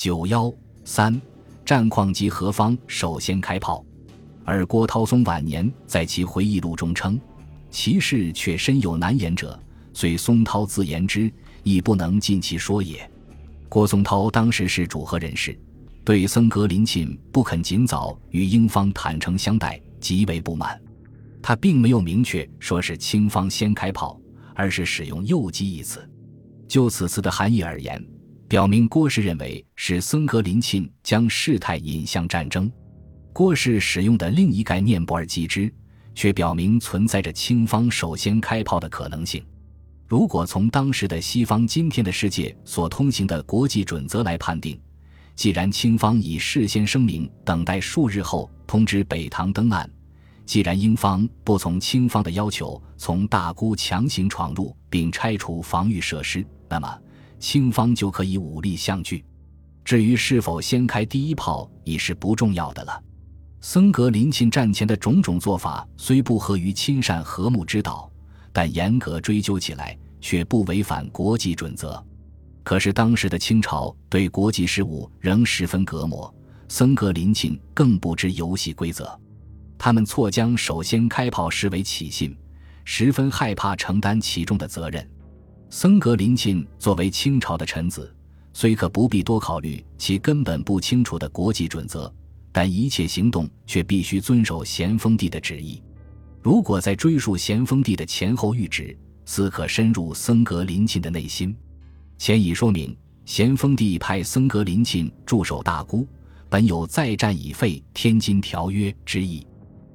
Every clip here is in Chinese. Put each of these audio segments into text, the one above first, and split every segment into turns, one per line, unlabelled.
九幺三战况及何方首先开炮，而郭涛松晚年在其回忆录中称，其事却深有难言者，虽松涛自言之，亦不能尽其说也。郭松涛当时是主和人士，对僧格林沁不肯尽早与英方坦诚相待极为不满。他并没有明确说是清方先开炮，而是使用诱击一词。就此词的含义而言。表明郭氏认为是僧格林沁将事态引向战争，郭氏使用的另一概念“不尔击之”，却表明存在着清方首先开炮的可能性。如果从当时的西方、今天的世界所通行的国际准则来判定，既然清方已事先声明等待数日后通知北塘登岸，既然英方不从清方的要求从大沽强行闯入并拆除防御设施，那么。清方就可以武力相拒，至于是否先开第一炮已是不重要的了。僧格林沁战前的种种做法虽不合于亲善和睦之道，但严格追究起来却不违反国际准则。可是当时的清朝对国际事务仍十分隔膜，僧格林沁更不知游戏规则，他们错将首先开炮视为起信，十分害怕承担其中的责任。僧格林沁作为清朝的臣子，虽可不必多考虑其根本不清楚的国际准则，但一切行动却必须遵守咸丰帝的旨意。如果再追溯咸丰帝的前后谕旨，似可深入僧格林沁的内心。前已说明，咸丰帝派僧格林沁驻守大沽，本有再战已废《天津条约》之意。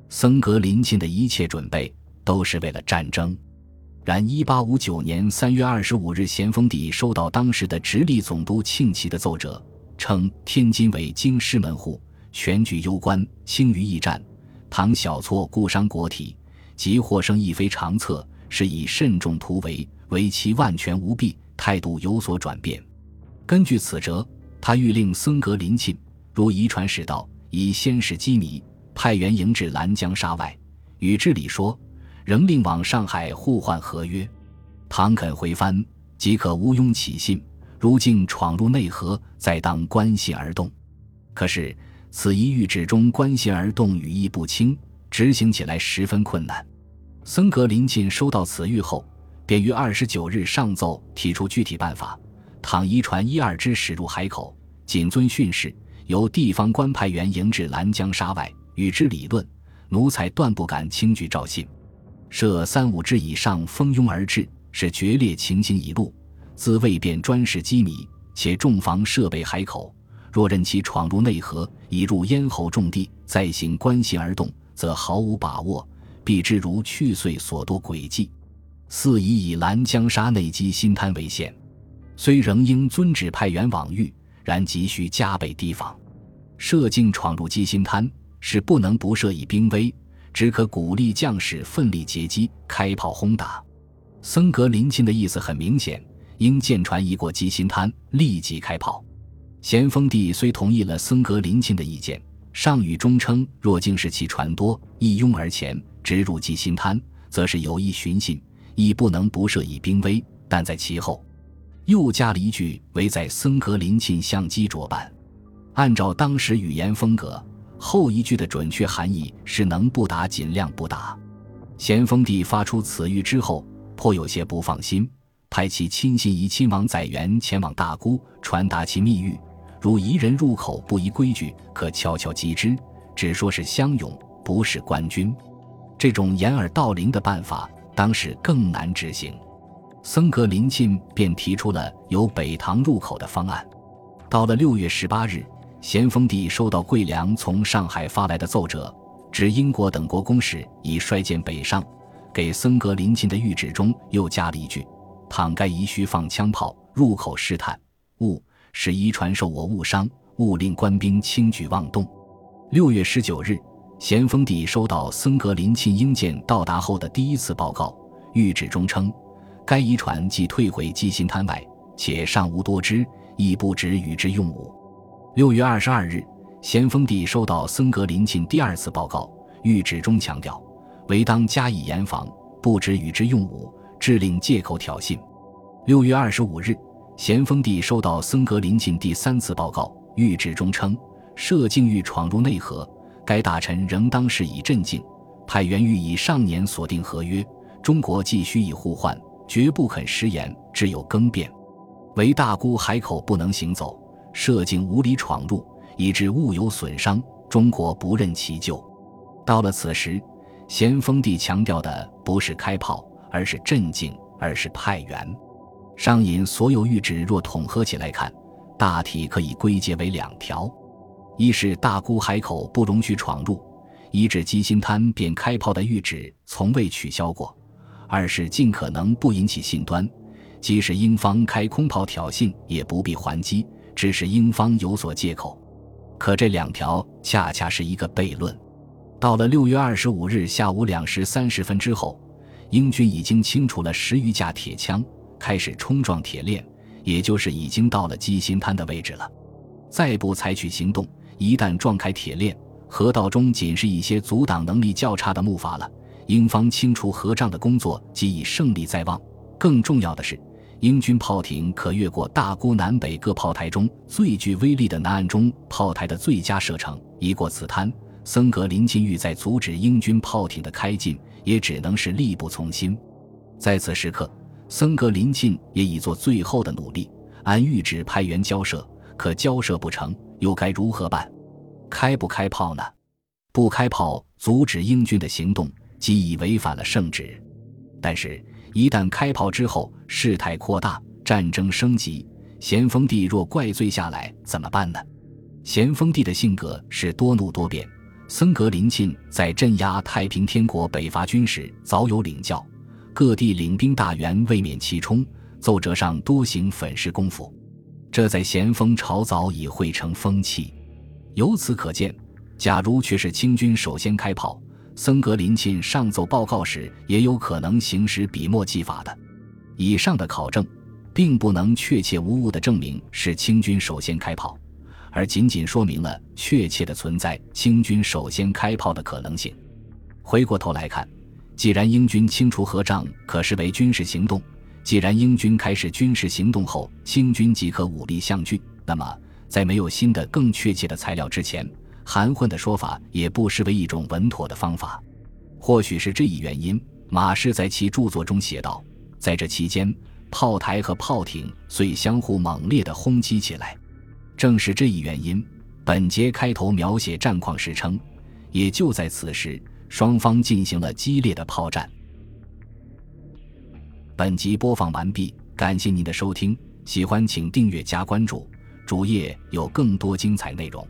僧格林沁的一切准备，都是为了战争。然，一八五九年三月二十五日，咸丰帝收到当时的直隶总督庆奇的奏折，称天津为京师门户，全局攸关，轻于驿站，唐小错，故伤国体，即获胜亦非长策，是以慎重图为，为其万全无弊，态度有所转变。根据此折，他欲令僧格林沁如遗传使道，以先使机密，派员迎至兰江沙外，与知礼说。仍令往上海互换合约，倘肯回藩，即可毋庸起信；如竟闯入内河，再当关系而动。可是此一谕旨中关系而动语意不清，执行起来十分困难。僧格林沁收到此谕后，便于二十九日上奏提出具体办法：倘一船一二只驶入海口，谨遵训示，由地方官派员迎至兰江沙外，与之理论，奴才断不敢轻举诏信。设三五只以上蜂拥而至，是决裂情形已露。自未便专事机密，且重防设备海口。若任其闯入内河，已入咽喉重地，再行关信而动，则毫无把握，必之如去岁所多诡计。四以以兰江沙内积新滩为限，虽仍应遵旨派员往谕，然急需加倍提防。设境闯入积新滩，是不能不设以兵威。只可鼓励将士奋力截击，开炮轰打。僧格林沁的意思很明显，应舰船一过鸡心滩，立即开炮。咸丰帝虽同意了僧格林沁的意见，上谕中称：若竟是其船多，一拥而前，直入鸡心滩，则是有意寻衅，亦不能不设以兵威。但在其后，又加了一句：唯在僧格林沁相机着办。按照当时语言风格。后一句的准确含义是能不打尽量不打。咸丰帝发出此谕之后，颇有些不放心，派其亲信怡亲王载元前往大沽，传达其密谕：如夷人入口不依规矩，可悄悄击之。只说是乡勇，不是官军。这种掩耳盗铃的办法，当时更难执行。僧格林沁便提出了由北塘入口的方案。到了六月十八日。咸丰帝收到桂良从上海发来的奏折，指英国等国公使已率舰北上，给僧格林沁的谕旨中又加了一句：“倘该宜须放枪炮入口试探，勿使遗传受我误伤，勿令官兵轻举妄动。”六月十九日，咸丰帝收到僧格林沁英舰到达后的第一次报告，谕旨中称：“该遗船既退回鸡心滩外，且尚无多只，亦不止与之用武。”六月二十二日，咸丰帝收到僧格林沁第二次报告，谕旨中强调，唯当加以严防，不止与之用武，致令借口挑衅。六月二十五日，咸丰帝收到僧格林沁第三次报告，谕旨中称，摄境欲闯入内河，该大臣仍当是以镇静，派员欲以上年所定合约，中国既须以互换，绝不肯食言，只有更变。唯大沽海口不能行走，摄境无理闯入，以致物有损伤，中国不任其咎。到了此时，咸丰帝强调的不是开炮，而是镇静，而是派员。上引所有谕旨若统合起来看，大体可以归结为两条：一是大沽海口不容许闯入，一至鸡心滩便开炮的谕旨从未取消过；二是尽可能不引起信端，即使英方开空炮挑衅，也不必还击，只是英方有所借口。可这两条恰恰是一个悖论。到了六月二十五日下午两时三十分之后，英军已经清除了十余架铁枪。开始冲撞铁链，也就是已经到了鸡心滩的位置了。再不采取行动，一旦撞开铁链，河道中仅是一些阻挡能力较差的木筏了。英方清除河障的工作即已胜利在望。更重要的是，英军炮艇可越过大沽南北各炮台中最具威力的南岸中炮台的最佳射程。一过此滩，森格林沁欲在阻止英军炮艇的开进，也只能是力不从心。在此时刻。森格林沁也已做最后的努力，按谕旨派员交涉，可交涉不成，又该如何办？开不开炮呢？不开炮，阻止英军的行动，即已违反了圣旨。但是，一旦开炮之后，事态扩大，战争升级，咸丰帝若怪罪下来，怎么办呢？咸丰帝的性格是多怒多变，僧格林沁在镇压太平天国北伐军时早有领教。各地领兵大员未免其冲，奏折上多行粉饰功夫，这在咸丰朝早已汇成风气。由此可见，假如却是清军首先开炮，森格林沁上奏报告时，也有可能行使笔墨技法的。以上的考证，并不能确切无误地证明是清军首先开炮，而仅仅说明了确切的存在清军首先开炮的可能性。回过头来看。既然英军清除河障可视为军事行动，既然英军开始军事行动后，清军即可武力相拒，那么在没有新的、更确切的材料之前，含混的说法也不失为一种稳妥的方法。或许是这一原因，马氏在其著作中写道：“在这期间，炮台和炮艇遂相互猛烈地轰击起来。”正是这一原因，本节开头描写战况时称：“也就在此时。”双方进行了激烈的炮战。本集播放完毕，感谢您的收听，喜欢请订阅加关注，主页有更多精彩内容。